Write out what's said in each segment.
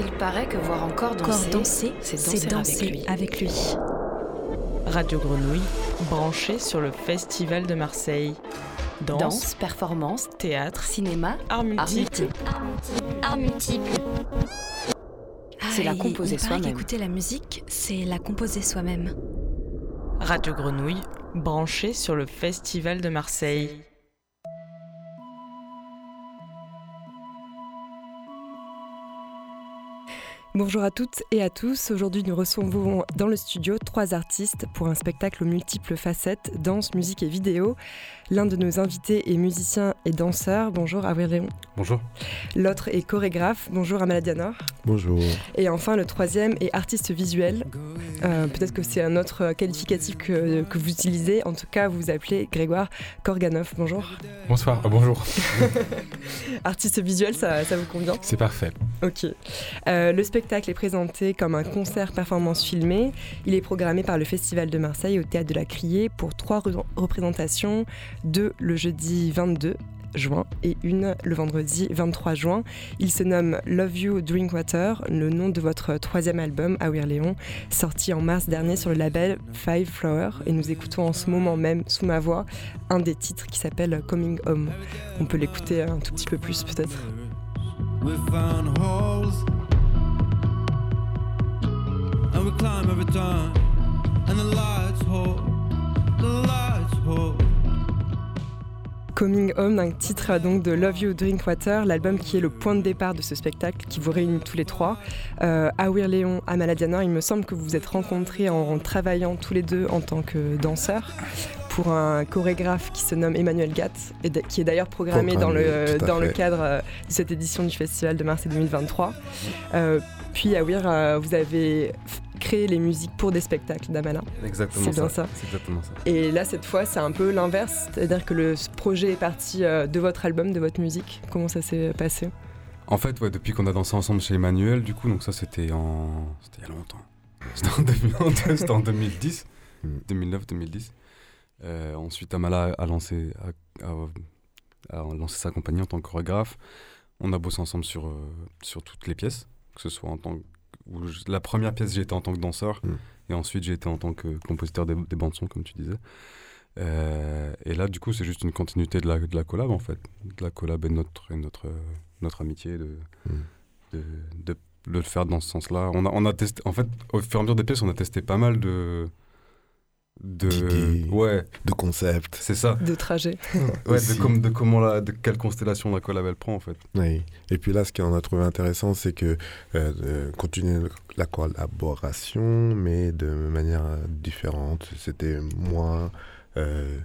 Il paraît que voir encore danser, danser c'est danser, avec, lui. Radio Grenouille, branché sur le Festival de Marseille. Danse, performance, théâtre, cinéma, art multiple. Art multiple. C'est la composer soi-même. Écouter la musique, c'est la composer soi-même. Radio Grenouille, branché sur le Festival de Marseille. Bonjour à toutes et à tous. Aujourd'hui, nous recevons dans le studio trois artistes pour un spectacle aux multiples facettes danse, musique et vidéo. L'un de nos invités est musicien et danseur. Bonjour Avril Léon. Bonjour. L'autre est chorégraphe. Bonjour Amala Dianor. Bonjour. Et enfin, le troisième est artiste visuel. Euh, peut-être que c'est un autre qualificatif que, que, vous utilisez. En tout cas, vous vous appelez Grégoire Korganov. Bonjour. Bonsoir. Ah, bonjour. artiste visuel, ça, ça vous convient? C'est parfait. Ok. Euh, le spectacle est présenté comme un concert performance filmé. Il est programmé par le Festival de Marseille au Théâtre de la Criée pour trois représentations deux le jeudi 22 juin et une le vendredi 23 juin. Il se nomme Love You Drinkwater, le nom de votre troisième album, Awir Léon, sorti en mars dernier sur le label Five Flower. Et nous écoutons en ce moment même, sous ma voix, un des titres qui s'appelle Coming Home. On peut l'écouter un tout petit peu plus peut-être. Coming Home, un titre donc de Love You Drinkwater, l'album qui est le point de départ de ce spectacle qui vous réunit tous les trois. Euh, Awir Léon, Amaladiana, il me semble que vous vous êtes rencontrés en, travaillant tous les deux en tant que danseurs pour un chorégraphe qui se nomme Emmanuel Gatt, et qui est d'ailleurs programmé, dans, le, dans le cadre euh, de cette édition du Festival de Mars 2023. Euh, puis Awir, euh, vous avez créer les musiques pour des spectacles d'Amala. Exactement c'est bien ça. C'est exactement ça. Et là, cette fois, c'est un peu l'inverse, c'est-à-dire que le projet est parti euh, de votre album, de votre musique. Comment ça s'est passé? En fait, ouais, depuis qu'on a dansé ensemble chez Emmanuel, du coup, donc ça, c'était en, c'était il y a longtemps. C'était en, 2010, 2009-2010. Euh, ensuite, Amala a lancé, a, lancé sa compagnie en tant que chorégraphe. On a bossé ensemble sur, euh, sur toutes les pièces, que ce soit en tant la première pièce, été en tant que danseur, mm. et ensuite j'ai été en tant que compositeur des, bandes son, comme tu disais. Euh, et là, du coup, c'est juste une continuité de la, de la collab, en fait. De la collab et notre, et notre, notre amitié, de, mm. de, de, le faire dans ce sens-là. On a, on a testé, en fait, au fur et à mesure des pièces, on a testé pas mal de, de ouais. de concept c'est ça. De trajet. Ouais de, de, comment la de quelle constellation la collab elle prend en fait. Oui. Et puis là ce qu'on a trouvé intéressant c'est que euh, continuer la collaboration mais de manière différente. C'était moi euh,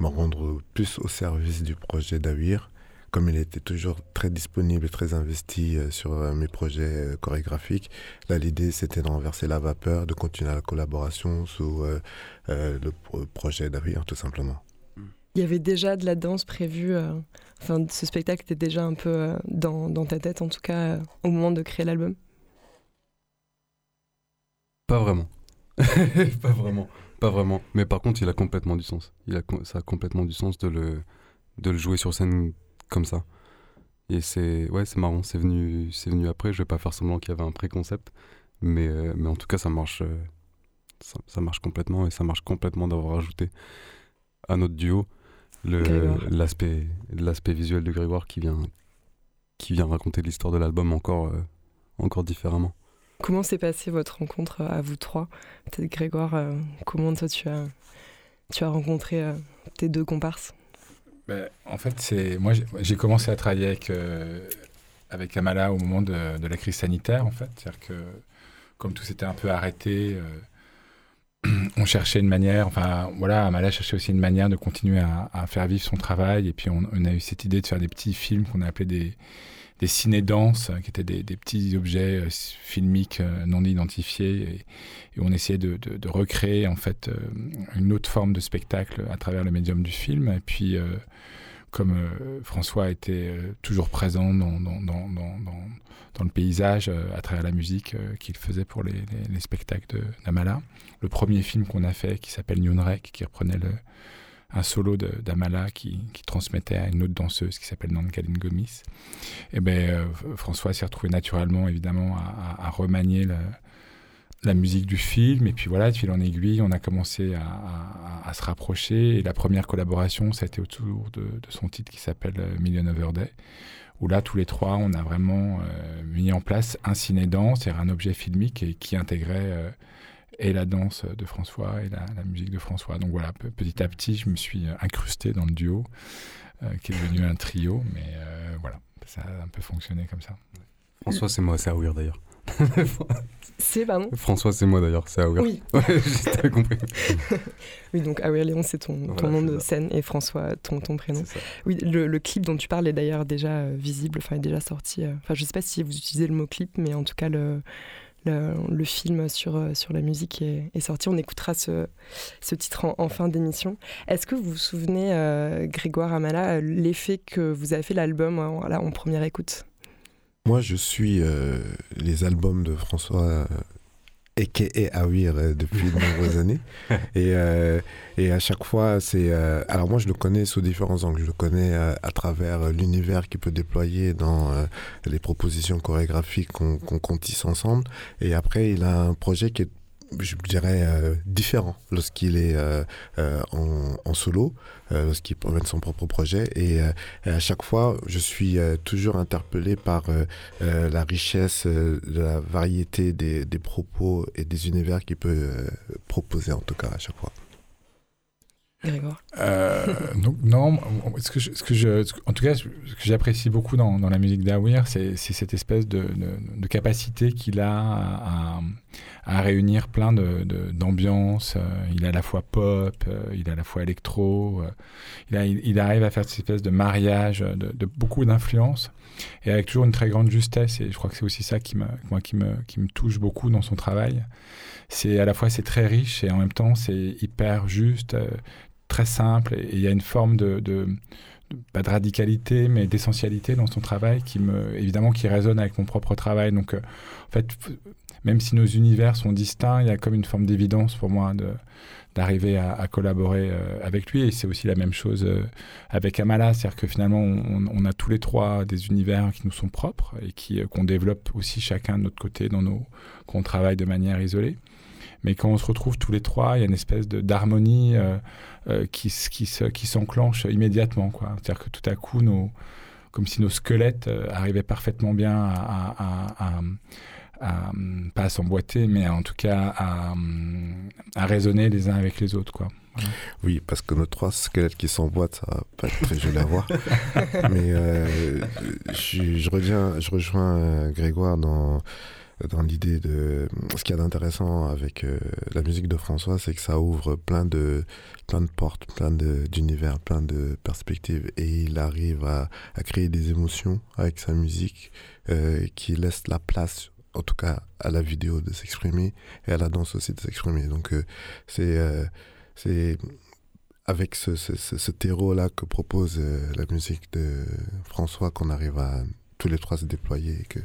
me rendre plus au service du projet d'Awir comme il était toujours très disponible et très investi euh, sur euh, mes projets euh, chorégraphiques, là l'idée c'était de renverser la vapeur, de continuer la collaboration sous le projet d'avenir tout simplement. Il y avait déjà de la danse prévue, enfin ce spectacle était déjà un peu dans, dans, ta tête en tout cas au moment de créer l'album? Pas vraiment. pas vraiment. Pas vraiment. Mais par contre, il a complètement du sens. Il a, ça a complètement du sens de le, de le jouer sur scène comme ça. Et c'est ouais, c'est marrant, c'est venu, c'est venu après. Je vais pas faire semblant qu'il y avait un préconcept, mais, euh, mais en tout cas, ça marche, euh, ça, marche complètement et ça marche complètement d'avoir ajouté à notre duo l'aspect, l'aspect visuel de Grégoire qui vient, qui vient raconter l'histoire de l'album encore, euh, encore différemment. Comment s'est passée votre rencontre à vous trois? Peut-être Grégoire, comment toi tu as, tu as rencontré tes deux comparses? Ben, en fait, c'est moi j'ai commencé à travailler avec, euh, avec Amala au moment de, la crise sanitaire, en fait. C'est-à-dire que comme tout s'était un peu arrêté, euh, on cherchait une manière, enfin voilà, Amala cherchait aussi une manière de continuer à, faire vivre son travail. Et puis on, a eu cette idée de faire des petits films qu'on a appelés des, des ciné-danses, qui étaient des, petits objets euh, filmiques non identifiés. Et, on essayait de, recréer en fait une autre forme de spectacle à travers le médium du film. Et puis comme euh, François était euh, toujours présent dans, le paysage euh, à travers la musique qu'il faisait pour les, les, spectacles de Namala. Le premier film qu'on a fait, qui s'appelle Nyunrek, qui reprenait le, un solo d'Amala qui, transmettait à une autre danseuse qui s'appelle Nankaline Gomis. Et ben François s'est retrouvé naturellement évidemment à, remanier la musique du film. Et puis voilà, de fil en aiguille, on a commencé à, se rapprocher. Et la première collaboration, ça a été autour de, son titre qui s'appelle Million Over Day, où là, tous les trois, on a vraiment euh, mis en place un ciné-danse, c'est-à-dire un objet filmique qui intégrait euh, et la danse de François et la, musique de François. Donc voilà, petit à petit, je me suis incrusté dans le duo, euh, qui est devenu un trio, mais voilà, ça a un peu fonctionné comme ça. François, c'est moi, c'est Awir d'ailleurs. c'est, pardon? François, c'est moi d'ailleurs, c'est Awir. Oui. j'ai compris. oui, donc Awir Léon, c'est ton, ton nom de scène et François, ton, ton prénom. Oui, le, clip dont tu parles est d'ailleurs déjà euh, visible, enfin, est déjà sorti. Euh, enfin, je sais pas si vous utilisez le mot clip, mais en tout cas, le. Le, film sur, euh, sur la musique est, sorti. On écoutera ce, ce titre en, fin d'émission. Est-ce que vous vous souvenez, Grégoire Amala, l'effet que vous avez fait l'album en première écoute? Moi, je suis euh, les albums de François et Awir euh, depuis de nombreuses années. Et, euh, et, à chaque fois, c'est. alors, moi, je le connais sous différents angles. Je le connais à travers l'univers qu'il peut déployer dans les propositions chorégraphiques qu'on qu tisse ensemble. Et après, il a un projet qui est je dirais, euh, différent lorsqu'il est euh, euh, en, solo, lorsqu'il promène son propre projet. Et, à chaque fois, je suis toujours interpellé par la richesse, la variété des, des, propos et des univers qu'il peut proposer, en tout cas, à chaque fois. Grégoire donc, Non, ce que, je, en tout cas, ce que j'apprécie beaucoup dans, la musique d'Awir, c'est cette espèce de, capacité qu'il a à, réunir plein d'ambiances. De, il est à la fois pop, il est à la fois électro. Il, arrive à faire cette espèce de mariage de, beaucoup d'influences et avec toujours une très grande justesse. Et je crois que c'est aussi ça qui me, moi, qui, me, qui me touche beaucoup dans son travail. C'est à la fois c'est très riche et en même temps c'est hyper juste très simple et il y a une forme de, pas de radicalité, mais d'essentialité dans son travail qui me, évidemment, qui résonne avec mon propre travail. Donc, euh, en fait, même si nos univers sont distincts, il y a comme une forme d'évidence pour moi d'arriver à, collaborer euh, avec lui. Et c'est aussi la même chose euh, avec Amala, c'est-à-dire que finalement, on, a tous les trois des univers qui nous sont propres et qui, qu'on développe aussi chacun de notre côté dans nos, qu'on travaille de manière isolée. Mais quand on se retrouve tous les trois, il y a une espèce d'harmonie. Euh, qui, qui, qui s'enclenche immédiatement. C'est-à-dire que tout à coup, nos, comme si nos squelettes euh, arrivaient parfaitement bien à, pas à s'emboîter, mais en tout cas à, à, raisonner les uns avec les autres. Quoi. Oui, parce que nos trois squelettes qui s'emboîtent, ça va pas être très joli à voir. mais euh, je, je, reviens, je rejoins Grégoire dans dans l'idée de ce qu'il y a d'intéressant avec euh, la musique de François, c'est que ça ouvre plein de plein de portes, plein d'univers, plein de perspectives, et il arrive à, créer des émotions avec sa musique euh, qui laisse la place, en tout cas à la vidéo de s'exprimer et à la danse aussi de s'exprimer. Donc euh, c'est c'est avec ce, ce, ce, terreau-là que propose la musique de François qu'on arrive à tous les trois se déployer et que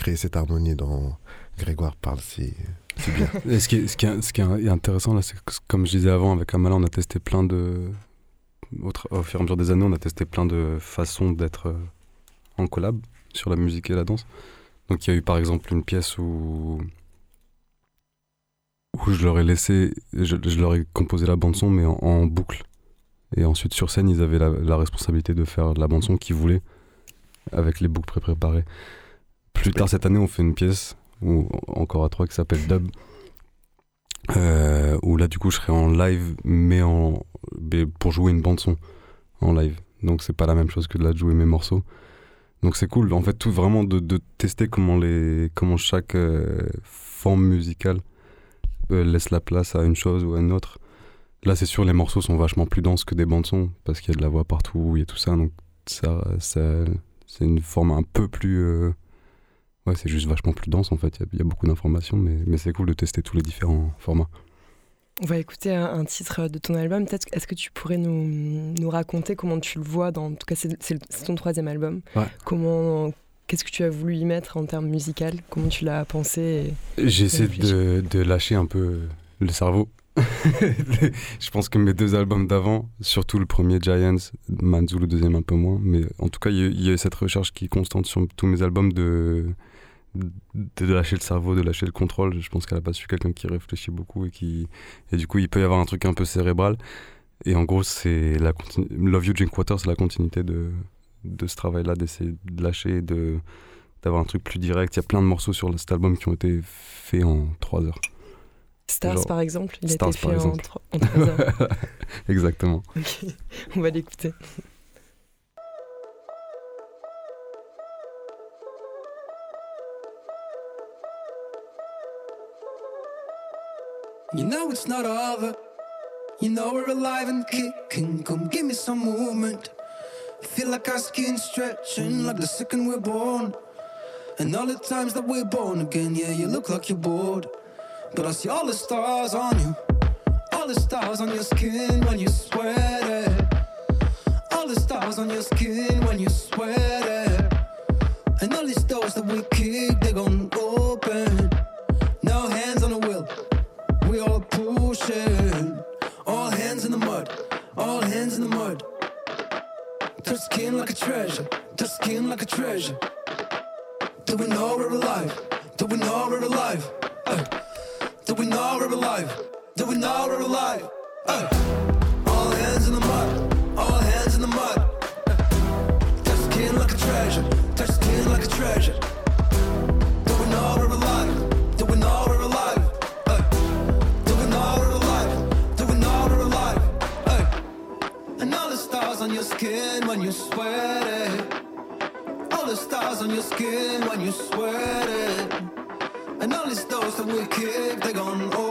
créer cette harmonie dont Grégoire parle si, bien. ce, qui est, ce, qui ce qui est intéressant là, c'est que comme je disais avant, avec Amala, on a testé plein de. Au, fur et à mesure des années, on a testé plein de façons d'être euh, en collab sur la musique et la danse. Donc il y a eu par exemple une pièce où où je leur ai laissé, je, leur ai composé la bande son mais en, boucle. Et ensuite sur scène, ils avaient la, la responsabilité de faire la bande son qu'ils voulaient avec les boucles pré-préparées. Plus tard cette année, on fait une pièce, ou encore à trois, qui s'appelle Dub. Euh, où là, du coup, je serai en live, mais, en, pour jouer une bande-son en live. Donc, c'est pas la même chose que de là de jouer mes morceaux. Donc, c'est cool, en fait, tout vraiment de, de tester comment, les, comment chaque euh, forme musicale euh, laisse la place à une chose ou à une autre. Là, c'est sûr, les morceaux sont vachement plus denses que des bandes-sons, parce qu'il y a de la voix partout, il y a tout ça. Donc, ça, ça c'est une forme un peu plus Ouais, c'est juste vachement plus dense en fait. Il y, a beaucoup d'informations, mais, mais c'est cool de tester tous les différents formats. On va écouter un, titre de ton album. Peut-être est-ce que tu pourrais nous, nous, raconter comment tu le vois dans. En tout cas, c'est ton troisième album. Comment Qu'est-ce que tu as voulu y mettre en termes musical? Comment tu l'as pensé J'essaie de, de, lâcher un peu le cerveau je pense que mes deux albums d'avant, surtout le premier Giants, Manzou le deuxième un peu moins, mais en tout cas il y, a cette recherche qui est constante sur tous mes albums de, de, lâcher le cerveau, de lâcher le contrôle. Je pense qu'elle a pas su quelqu'un qui réfléchit beaucoup et qui et du coup il peut y avoir un truc un peu cérébral. Et en gros c'est la Love You Drinkwater, c'est la continuité de, de ce travail-là, d'essayer de lâcher, de d'avoir un truc plus direct. Il y a plein de morceaux sur cet album qui ont été faits en trois heures. Stars, par exemple, il a été fait en, 3 heures. Exactement. On va l'écouter. You know it's not over. You know we're alive and kicking. Come give me some movement. feel like our skin stretching like the second we're born. And all the times that we're born again, yeah, you look like you're bored. But I see all the stars on you, all the stars on your skin when you sweat it. All the stars on your skin when you sweat it. And all these doors that we kick, they're gonna open. Treasure, touch skin like a treasure. Do we know we're alive? Do we know we're alive? when you sweat it. And all these thoughts that we kick, they gone over.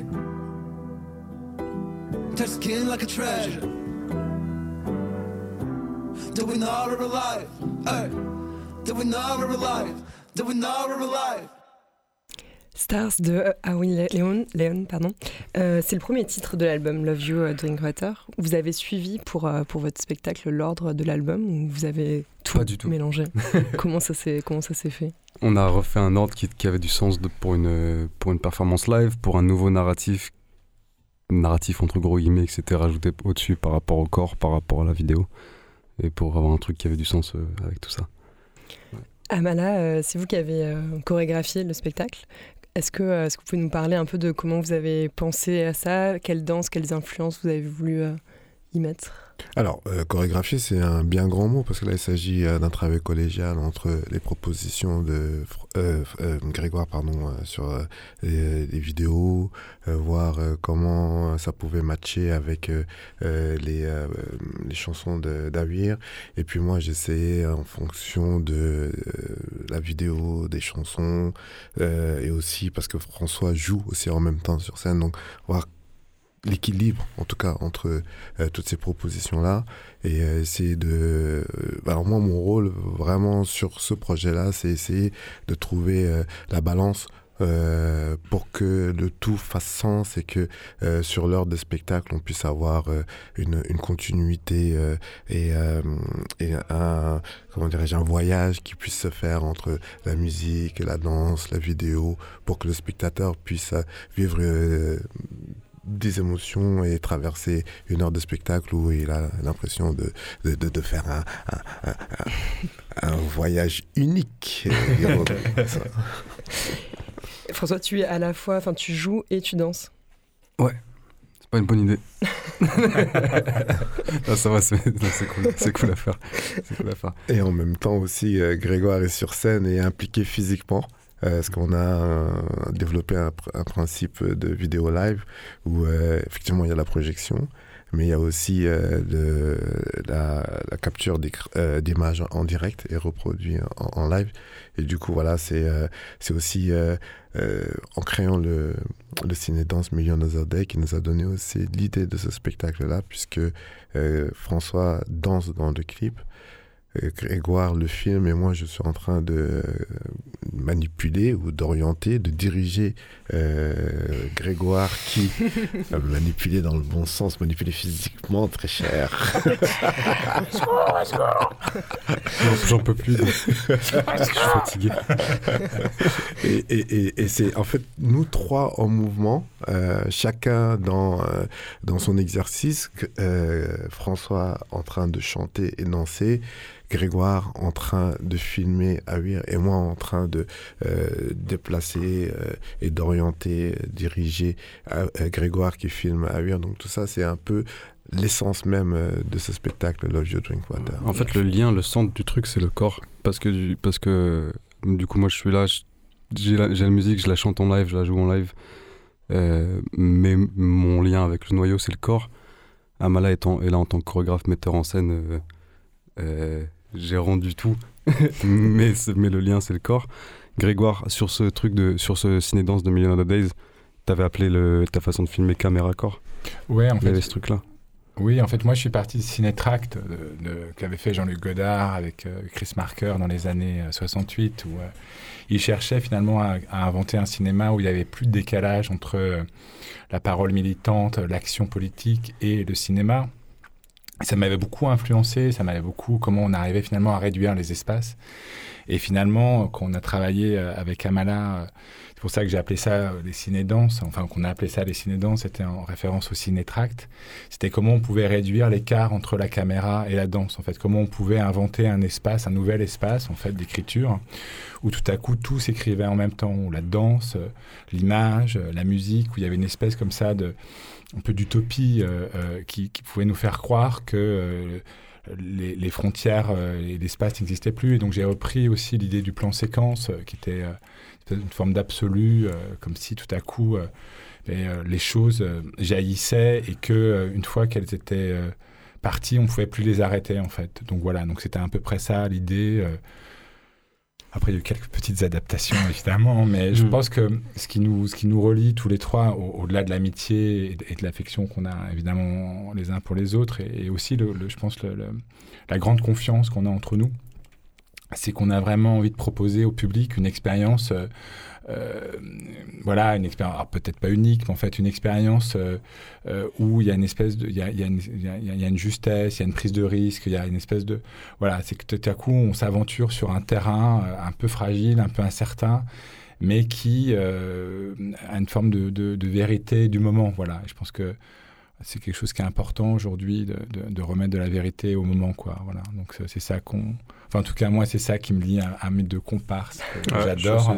sick. Touch skin like a treasure. Do we know we're alive? Hey, do we know we're alive? Do we know we're alive? Stars de Awin Leon, Leon pardon. Euh, c'est le premier titre de l'album Love You euh, Drinkwater. Vous avez suivi pour, euh, pour votre spectacle l'ordre de l'album ou vous avez tout, Pas du tout. mélangé Comment ça s'est fait? On a refait un ordre qui, qui avait du sens de, pour, une, pour une performance live, pour un nouveau narratif, narratif entre gros guillemets, etc. rajouté au-dessus par rapport au corps, par rapport à la vidéo, et pour avoir un truc qui avait du sens avec tout ça. Amala, c'est vous qui avez chorégraphié le spectacle. Est-ce que, euh, est que vous pouvez nous parler un peu de comment vous avez pensé à ça? Quelle danse, quelles influences vous avez voulu euh, y mettre? Alors, euh, chorégraphier, c'est un bien grand mot parce que là, il s'agit euh, d'un travail collégial entre les propositions de euh, Grégoire pardon, sur les, vidéos, voir comment ça pouvait matcher avec les, les chansons d'Avir. Et puis moi, j'essayais en fonction de la vidéo, des chansons, et aussi parce que François joue aussi en même temps sur scène, donc voir l'équilibre, en tout cas, entre euh, toutes ces propositions-là. Et euh, essayer de... Euh, alors moi, mon rôle, vraiment, sur ce projet-là, c'est essayer de trouver la balance euh, pour que le tout fasse sens et que euh, sur l'heure de spectacle, on puisse avoir euh, une, une, continuité et, et, un, comment dirais-je, un voyage qui puisse se faire entre la musique, la danse, la vidéo, pour que le spectateur puisse vivre des émotions et traverser une heure de spectacle où il a l'impression de, de, de, faire un, un, un, voyage unique. François, tu es à la fois, enfin, tu joues et tu danses. Ouais, c'est pas une bonne idée. ça va, c'est cool, c'est cool, à faire. Et en même temps aussi, euh, Grégoire est sur scène et impliqué physiquement. Euh, parce qu'on a euh, développé un, principe de vidéo live où effectivement il y a la projection, mais il y a aussi la, capture d'images en direct et reproduit en, live. Et du coup, voilà, c'est aussi euh, en créant le, ciné-danse Million Other Day qui nous a donné aussi l'idée de ce spectacle-là, puisque euh, François danse dans le clip euh, Grégoire le film et moi je suis en train de euh, manipuler ou d'orienter, de diriger euh, Grégoire qui manipuler dans le bon sens, manipuler physiquement très cher. J'en peux plus. je suis fatigué. et, et, et, c'est en fait nous trois en mouvement, chacun dans, dans son exercice. François en train de chanter et danser. Grégoire en train de filmer Huir et moi en train de euh, déplacer euh, et d'orienter, diriger euh, Grégoire qui filme Huir. Donc tout ça, c'est un peu l'essence même de ce spectacle Love You Drink Water. En fait, le lien, le centre du truc, c'est le corps. Parce que, parce que du coup, moi, je suis là, j'ai la, musique, je la chante en live, je la joue en live. mais mon lien avec le noyau, c'est le corps. Amala est là en tant que chorégraphe, metteur en scène j'ai rendu tout, mais, mais le lien c'est le corps. Grégoire, sur ce truc de, sur ce ciné-danse de Million of Days, t'avais appelé le, ta façon de filmer caméra corps. Ouais, en fait. Il y avait ce truc-là. Oui, en fait, moi je suis parti de Cinétract qu'avait fait Jean-Luc Godard avec euh, Chris Marker dans les années 68, euh, où euh, il cherchait finalement à, inventer un cinéma où il n'y avait plus de décalage entre la parole militante, l'action politique et le cinéma ça m'avait beaucoup influencé, ça m'avait beaucoup comment on arrivait finalement à réduire les espaces. Et finalement, quand on a travaillé euh, avec Amala, euh, c'est pour ça que j'ai appelé ça euh, les ciné-danses, enfin qu'on a appelé ça les ciné-danses, c'était en référence au ciné-tract. C'était comment on pouvait réduire l'écart entre la caméra et la danse, en fait. Comment on pouvait inventer un espace, un nouvel espace, en fait, d'écriture, où tout à coup tout s'écrivait en même temps, où la danse, l'image, la musique, où il y avait une espèce comme ça de un peu d'utopie euh, euh, qui, pouvait nous faire croire que euh, les, frontières et l'espace n'existaient plus. Et donc j'ai repris aussi l'idée du plan séquence, qui était une forme d'absolu, comme si tout à coup les choses jaillissaient et que une fois qu'elles étaient parties, on ne pouvait plus les arrêter en fait. Donc voilà, donc c'était à peu près ça l'idée. Après, il y a eu quelques petites adaptations, évidemment, mais je mm. pense que ce qui nous, ce qui nous relie tous les trois, au-delà de l'amitié et de l'affection qu'on a évidemment les uns pour les autres, et, aussi, le, je pense, la grande confiance qu'on a entre nous, c'est qu'on a vraiment envie de proposer au public une expérience euh, voilà, une expérience, peut-être pas unique, mais en fait une expérience euh, euh, où il y a une espèce de, il y a, y, a une justesse, il y a une prise de risque, il y a une espèce de, voilà, c'est que tout à coup on s'aventure sur un terrain un peu fragile, un peu incertain, mais qui a une forme de, de, vérité du moment, voilà. Je pense que c'est quelque chose qui est important aujourd'hui de, de, remettre de la vérité au moment, quoi. Voilà. Donc c'est ça qu'on Enfin, en tout cas, moi, c'est ça qui me lie à, mes deux comparses que j'adore.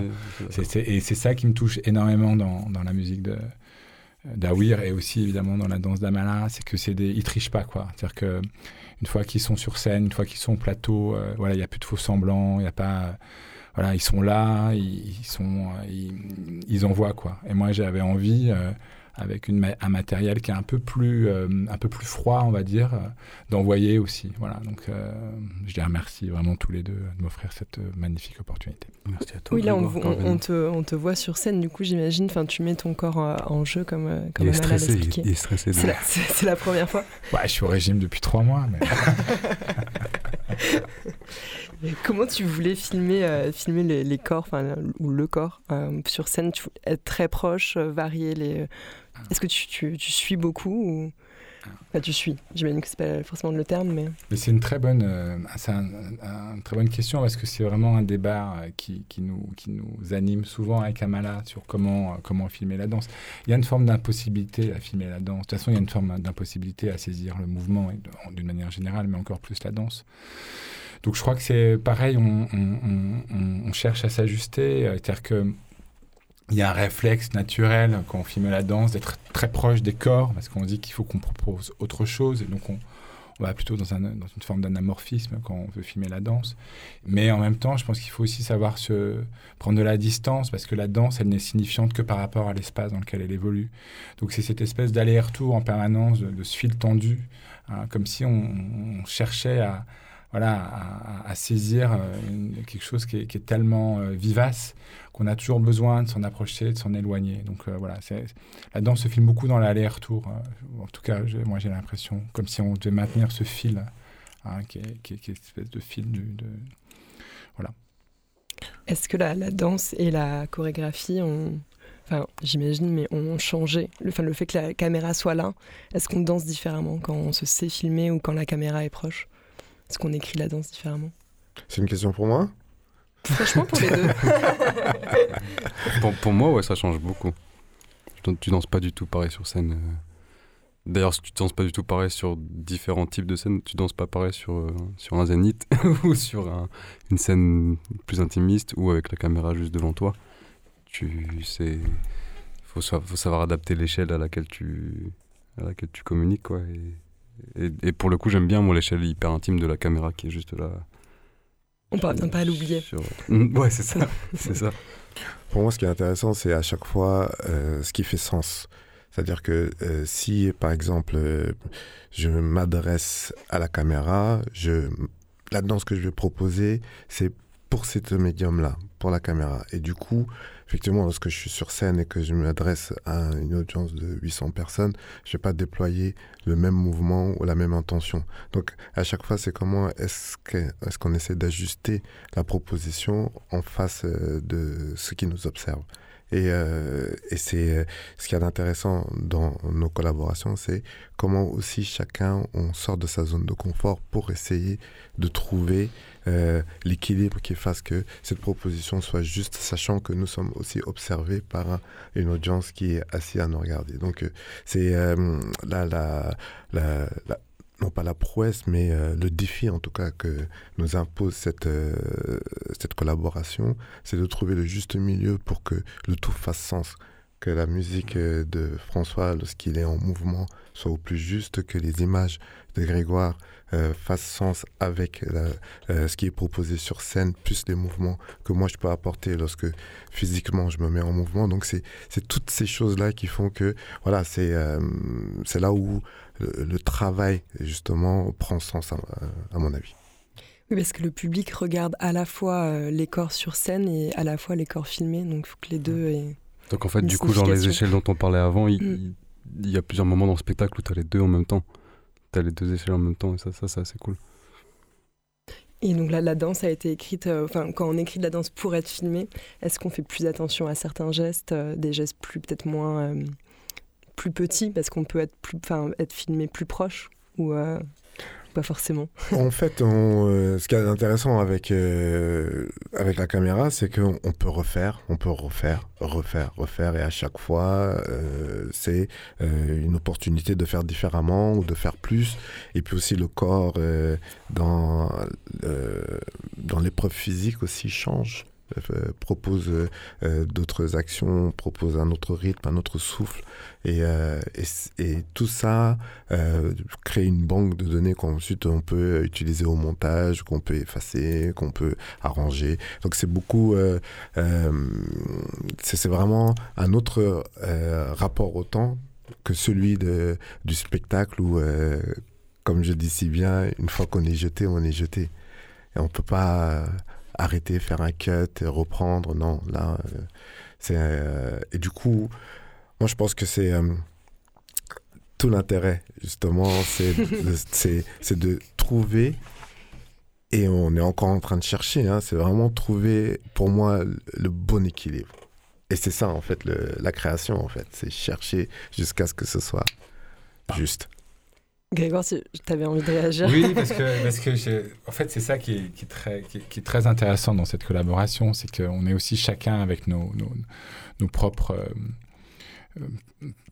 Et c'est ça qui me touche énormément dans, dans la musique de d'Awir et aussi évidemment dans la danse d'Amala, c'est que c'est des ils trichent pas quoi. C'est-à-dire que une fois qu'ils sont sur scène, une fois qu'ils sont au plateau, euh, voilà, il y a plus de faux semblants, il y a pas voilà, ils sont là, ils, sont ils, ils, envoient quoi. Et moi, j'avais envie euh, avec une, un matériel qui est un peu plus, euh, un peu plus froid, on va dire, euh, d'envoyer aussi. Voilà, donc euh, je dis merci vraiment tous les deux de m'offrir cette magnifique opportunité. Merci à toi. Oui, là, on, on, te, on, te, voit sur scène, du coup, j'imagine, enfin, tu mets ton corps en jeu comme, comme il est stressé, il, est stressé. C'est la, la, première fois ouais, Je suis au régime depuis trois mois, mais... Comment tu voulais filmer, euh, filmer les, corps, ou le corps euh, sur scène? Tu, Être très proche, euh, varier les. Est-ce que tu, tu, tu, suis beaucoup ou... Enfin, tu suis. J'imagine que c'est pas forcément le terme, mais. Mais c'est une très bonne, euh, un, très bonne question parce que c'est vraiment un débat euh, qui, qui, nous, qui nous anime souvent avec Amala sur comment, euh, comment filmer la danse. Il y a une forme d'impossibilité à filmer la danse. De toute façon, il y a une forme d'impossibilité à saisir le mouvement d'une manière générale, mais encore plus la danse. Donc je crois que c'est pareil, on, on, on cherche à s'ajuster. C'est-à-dire que il y a un réflexe naturel quand on filme la danse d'être très proche des corps, parce qu'on dit qu'il faut qu'on propose autre chose, et donc on, va plutôt dans, un, dans une forme d'anamorphisme quand on veut filmer la danse. Mais en même temps, je pense qu'il faut aussi savoir se prendre de la distance, parce que la danse, elle n'est signifiante que par rapport à l'espace dans lequel elle évolue. Donc c'est cette espèce d'aller-retour en permanence de, ce fil tendu, hein, comme si on cherchait à voilà, à, saisir euh, quelque chose qui est, tellement euh, vivace qu'on a toujours besoin de s'en approcher, de s'en éloigner. Donc euh, voilà, la danse se filme beaucoup dans l'aller-retour. en tout cas, moi j'ai l'impression, comme si on devait maintenir ce fil, hein, qui, est, une espèce de fil de... Voilà. Est-ce que la, danse et la chorégraphie ont, enfin j'imagine, mais ont changé le fait que la caméra soit là, est-ce qu'on danse différemment quand on se sait filmer ou quand la caméra est proche? Est-ce qu'on écrit la danse différemment C'est une question pour moi? Franchement, pour les deux. pour, moi, ouais, ça change beaucoup. Tu danses pas du tout pareil sur scène. Euh. D'ailleurs, tu danses pas du tout pareil sur différents types de scènes. Tu danses pas pareil sur, euh, sur un zénith ou sur une scène plus intimiste ou avec la caméra juste devant toi. Tu sais, faut, faut savoir adapter l'échelle à laquelle tu à laquelle tu communiques quoi. Et et, pour le coup, j'aime bien moi l'échelle hyper intime de la caméra qui est juste là. On parvient pas à l'oublier. Ouais, c'est ça, c'est ça. Pour moi, ce qui est intéressant, c'est à chaque fois euh, ce qui fait sens. C'est-à-dire que euh, si, par exemple, euh, je m'adresse à la caméra, je, la danse que je vais proposer, c'est pour ce médium-là, pour la caméra. Et du coup, effectivement, lorsque je suis sur scène et que je m'adresse à une audience de 800 personnes, je ne vais pas déployer le même mouvement ou la même intention. Donc, à chaque fois, c'est comment est-ce qu'on est essaie d'ajuster la proposition en face euh, de ce qui nous observe. Et, euh, et c'est euh, ce qui est intéressant dans nos collaborations, c'est comment aussi chacun on sort de sa zone de confort pour essayer de trouver euh, l'équilibre qui fasse que cette proposition soit juste, sachant que nous sommes aussi observés par une audience qui est assise à nous regarder. Donc c'est la, la, la, la non pas la prouesse, mais euh, le défi en tout cas que nous impose cette, euh, cette collaboration, c'est de trouver le juste milieu pour que le tout fasse sens, que la musique euh, de François, lorsqu'il est en mouvement, soit au plus juste, que les images de Grégoire fassent sens avec ce qui est proposé sur scène, plus les mouvements que moi je peux apporter lorsque physiquement je me mets en mouvement. Donc c'est toutes ces choses-là qui font que, voilà, c'est c'est là où le, travail, justement, prend sens, à, mon avis. Oui, parce que le public regarde à la fois euh, les corps sur scène et à la fois les corps filmés, donc il faut que les deux aient. Donc en fait, du coup, genre les échelles dont on parlait avant, il, mm. y a plusieurs moments dans le spectacle où tu as les deux en même temps. Tu as les deux échelles en même temps, et ça, ça c'est assez cool. Et donc là, la danse a été écrite, euh, enfin, quand on écrit de la danse pour être filmé, est-ce qu'on fait plus attention à certains gestes, euh, des gestes plus, peut-être moins plus petit parce qu'on peut être, plus, être filmé plus proche ou euh, pas forcément En fait, euh, ce qui est intéressant avec, euh, avec la caméra, c'est qu'on peut refaire, on peut refaire, refaire, refaire, et à chaque fois, c'est une opportunité de faire différemment ou de faire plus. Et puis aussi, le corps dans, dans l'épreuve physique aussi change. Euh, propose euh, d'autres actions, propose un autre rythme, un autre souffle. Et, euh, tout ça crée une banque de données qu'ensuite on peut utiliser au montage, qu'on peut effacer, qu'on peut arranger. Donc c'est beaucoup, c'est vraiment un autre rapport au temps que celui de, du spectacle où, comme je dis si bien, une fois qu'on est jeté, on est jeté. Et on peut pas arrêter, faire un cut, reprendre. Non, là, euh, c'est. Euh, et du coup, moi, je pense que c'est. Euh, tout l'intérêt, justement, c'est de, de trouver et on est encore en train de chercher. Hein. c'est vraiment trouver, pour moi, le bon équilibre. Et c'est ça, en fait, la création, en fait. C'est chercher jusqu'à ce que ce soit juste. Grégoire, tu avais envie de réagir. Oui, parce que, parce que en fait, c'est ça qui est, très, intéressant dans cette collaboration, c'est qu'on est aussi chacun avec nos, propres... Euh, euh,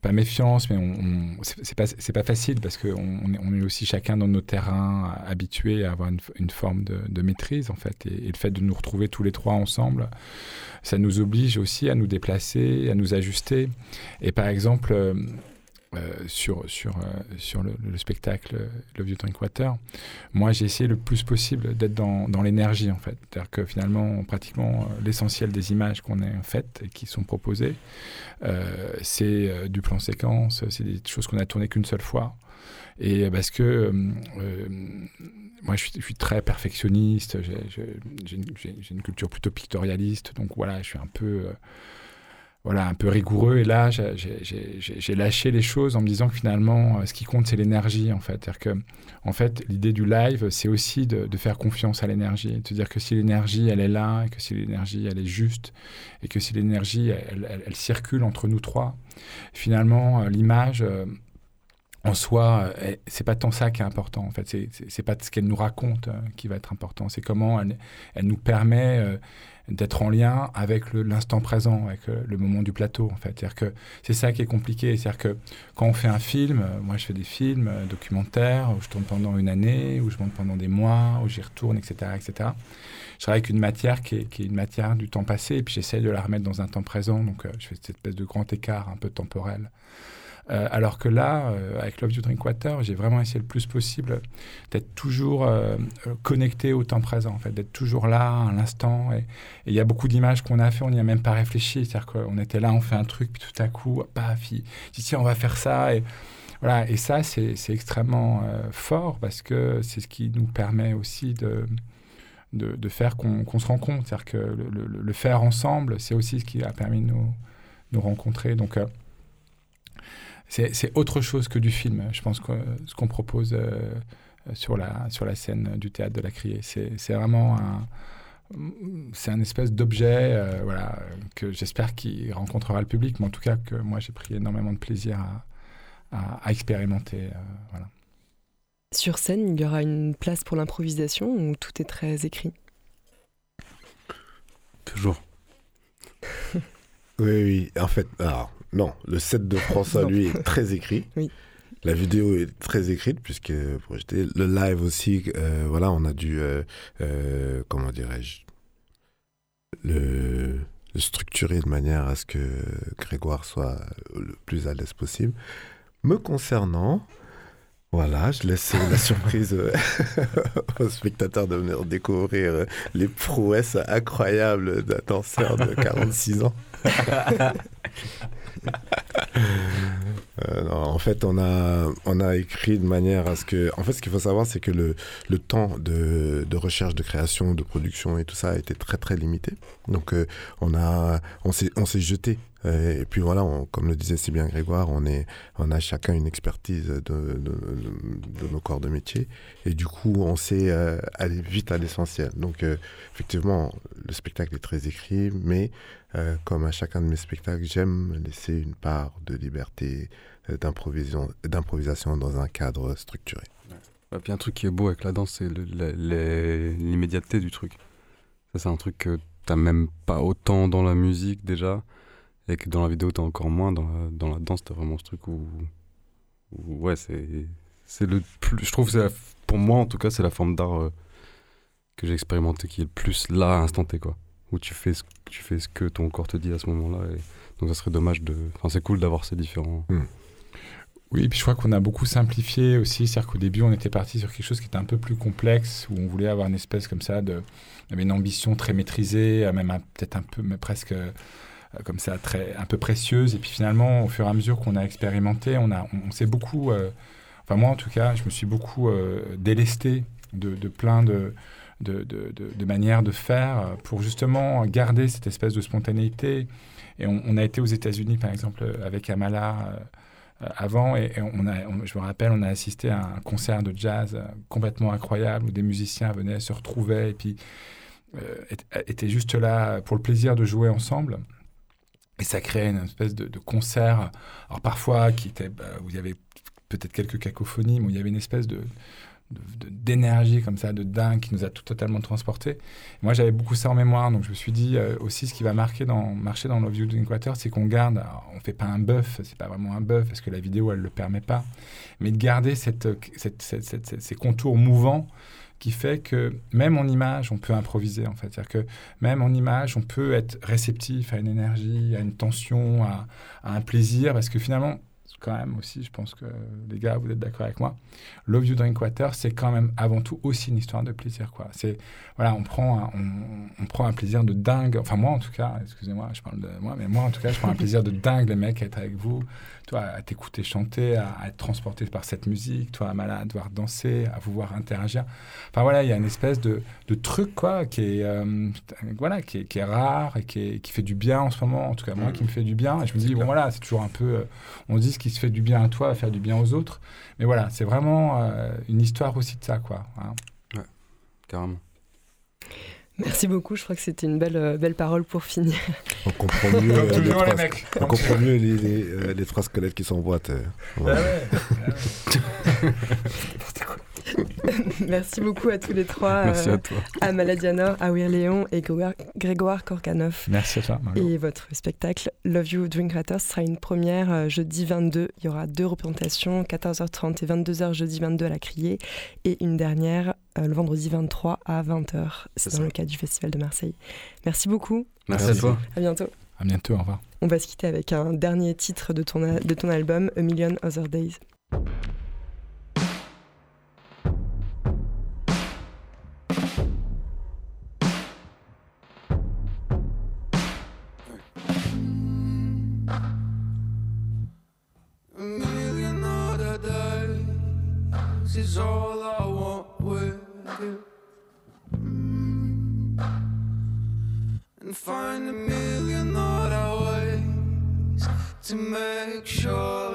pas méfiance, mais on, c'est pas, facile parce qu'on on est aussi chacun dans nos terrains habitués à avoir une, forme de, maîtrise en fait. Et, le fait de nous retrouver tous les trois ensemble, ça nous oblige aussi à nous déplacer, à nous ajuster. Et par exemple, euh, sur, sur, euh, sur le, spectacle Le Vieux Drinkwater, moi j'ai essayé le plus possible d'être dans, dans l'énergie en fait. C'est-à-dire que finalement, pratiquement euh, l'essentiel des images qu'on a faites et qui sont proposées, c'est du plan séquence, c'est des choses qu'on a tournées qu'une seule fois. Et parce que moi je suis, je suis, très perfectionniste, j'ai une, une, culture plutôt pictorialiste, donc voilà, je suis un peu voilà, un peu rigoureux. Et là, j'ai lâché les choses en me disant que finalement, euh, ce qui compte, c'est l'énergie, en fait. que, en fait, l'idée du live, c'est aussi de, faire confiance à l'énergie. De dire que si l'énergie, elle est là, que si l'énergie, elle est juste, et que si l'énergie, elle, circule entre nous trois, finalement, euh, l'image... Euh, en soi, c'est pas tant ça qui est important. En fait, c'est pas ce qu'elle nous raconte qui va être important. C'est comment elle, nous permet d'être en lien avec l'instant présent, avec euh, le moment du plateau, en fait. C'est-à-dire que c'est ça qui est compliqué. C'est-à-dire que quand on fait un film, euh, moi je fais des films euh, documentaires, où je tourne pendant une année, où je monte pendant des mois, où j'y retourne, etc., etc. Je travaille avec une matière qui est, qui est, une matière du temps passé, et puis j'essaie de la remettre dans un temps présent, donc je fais cette espèce de grand écart un peu temporel. Euh, alors que là, euh, avec Love You Drink Water, j'ai vraiment essayé le plus possible d'être toujours euh, connecté au temps présent, en fait, d'être toujours là, à l'instant. Et il y a beaucoup d'images qu'on a fait, on n'y a même pas réfléchi. C'est-à-dire qu'on était là, on fait un truc, puis tout à coup, paf, il dit tiens, on va faire ça. Et, voilà, et ça, c'est extrêmement fort parce que c'est ce qui nous permet aussi de, faire qu'on se rencontre. C'est-à-dire que le, faire ensemble, c'est aussi ce qui a permis de nous rencontrer. Donc, c'est autre chose que du film, je pense, que, ce qu'on propose euh, sur, la, sur la scène du théâtre de la Criée. C'est vraiment un c'est un espèce d'objet euh, voilà, que j'espère qu'il rencontrera le public, mais en tout cas que moi j'ai pris énormément de plaisir à, à, expérimenter. Euh, voilà. Sur scène, il y aura une place pour l'improvisation ou tout est très écrit? Toujours. oui, oui. En fait, alors, non, le set de François, lui, est très écrit. Oui. La vidéo est très écrite, puisque le live aussi, euh, voilà, on a dû, euh, euh, comment dirais-je, le, structurer de manière à ce que Grégoire soit le plus à l'aise possible. Me concernant, voilà, je laisse la surprise aux spectateurs de venir découvrir les prouesses incroyables d'un danseur de 46 ans. Euh, en fait, on a, on a écrit de manière à ce que. En fait, ce qu'il faut savoir, c'est que le, le temps de, de, recherche, de création, de production et tout ça a été très très limité. Donc, euh, on a, on s'est jeté. Et puis voilà, comme le disait si bien Grégoire, on, est, on a chacun une expertise de, de, nos corps de métier. Et du coup, on sait euh, aller vite à l'essentiel. Donc, effectivement, le spectacle est très écrit, mais euh, comme à chacun de mes spectacles, j'aime laisser une part de liberté, euh, d'improvisation dans un cadre structuré. Ouais. puis un truc qui est beau avec la danse, c'est l'immédiateté du truc. Ça, c'est un truc que t'as même pas autant dans la musique déjà, et que dans la vidéo t'as encore moins. Dans la, dans la danse, t'as vraiment ce truc où, ouais, c'est c'est le plus. Je trouve que pour moi en tout cas, c'est la forme d'art euh, que j'ai expérimenté qui est le plus là, instanté quoi où tu fais ce, tu fais ce que ton corps te dit à ce moment-là. Et... Donc ça serait dommage de... Enfin, c'est cool d'avoir ces différents... Hmm. Oui, puis je crois qu'on a beaucoup simplifié aussi. C'est-à-dire qu'au début, on était parti sur quelque chose qui était un peu plus complexe, où on voulait avoir une espèce comme ça de... Une ambition très maîtrisée, même peut-être un peu, mais presque comme ça, très, un peu précieuse. Et puis finalement, au fur et à mesure qu'on a expérimenté, on, a, on, s'est beaucoup... Euh, enfin moi en tout cas, je me suis beaucoup euh, délesté de, plein de de, de, de, manière de faire pour justement garder cette espèce de spontanéité. Et on, a été aux États-Unis, par exemple, avec Amala, avant. Et, on a, je me rappelle, on a assisté à un concert de jazz complètement incroyable où des musiciens venaient, se retrouvaient et puis étaient juste là pour le plaisir de jouer ensemble. Et ça créait une espèce de, concert, alors parfois qui était, bah, où il y avait peut-être quelques cacophonies, mais où il y avait une espèce de, d'énergie comme ça, de dingue, qui nous a tout totalement transporté. Moi, j'avais beaucoup ça en mémoire, donc je me suis dit euh, aussi ce qui va marquer dans, marcher dans Love You Drink Water, c'est qu'on garde, alors, on fait pas un bœuf, c'est pas vraiment un bœuf, parce que la vidéo, elle le permet pas, mais de garder cette, ces contours mouvants qui fait que même en image, on peut improviser en fait. C'est-à-dire que même en image, on peut être réceptif à une énergie, à une tension, à un plaisir, parce que finalement, quand même aussi, je pense que les gars, vous êtes d'accord avec moi. Love You Drink Water, c'est quand même avant tout aussi une histoire de plaisir. Quoi. Voilà, on prend, un, on, prend un plaisir de dingue. Enfin, moi en tout cas, excusez-moi, je parle de moi, mais moi en tout cas, je prends un plaisir de dingue, les mecs, à être avec vous, toi, à t'écouter chanter, à, être transporté par cette musique, toi, à devoir danser, à vous voir interagir. Enfin voilà, il y a une espèce de, de truc, quoi, qui est, euh, voilà, qui est, qui est, rare et qui, est, qui, fait du bien en ce moment. En tout cas, moi, qui me fait du bien. Et je me dis, bon, voilà, c'est toujours un peu. Euh, on dit ce qui se fait du bien à toi va faire du bien aux autres. Mais voilà, c'est vraiment euh, une histoire aussi de ça, quoi. Hein. Ouais, carrément. Merci beaucoup, je crois que c'était une belle, euh, belle parole pour finir. On comprend mieux, euh, les, trois, on comprend mieux les, les, les, trois squelettes qui s'emboîtent. Ouais. Ah ouais. Merci beaucoup à tous les trois. Merci à toi. À Maladiana, à Léon et Grégoire Korkanov. Merci à toi. Et votre spectacle Love You Drink Writers sera une première euh, jeudi 22. Il y aura deux représentations, 14h30 et 22h jeudi 22 à la Criée. Et une dernière euh, le vendredi 23 à 20h. C'est dans le cadre du Festival de Marseille. Merci beaucoup. Merci, à toi. À bientôt. À bientôt, au revoir. On va se quitter avec un dernier titre de ton, de ton album, A Million Other Days. is all find a million other ways to make sure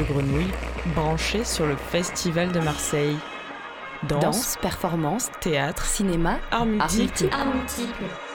Radio Grenouille, branché sur le Festival de Marseille. Danse, performance, théâtre, cinéma, art multiple. Art multiple.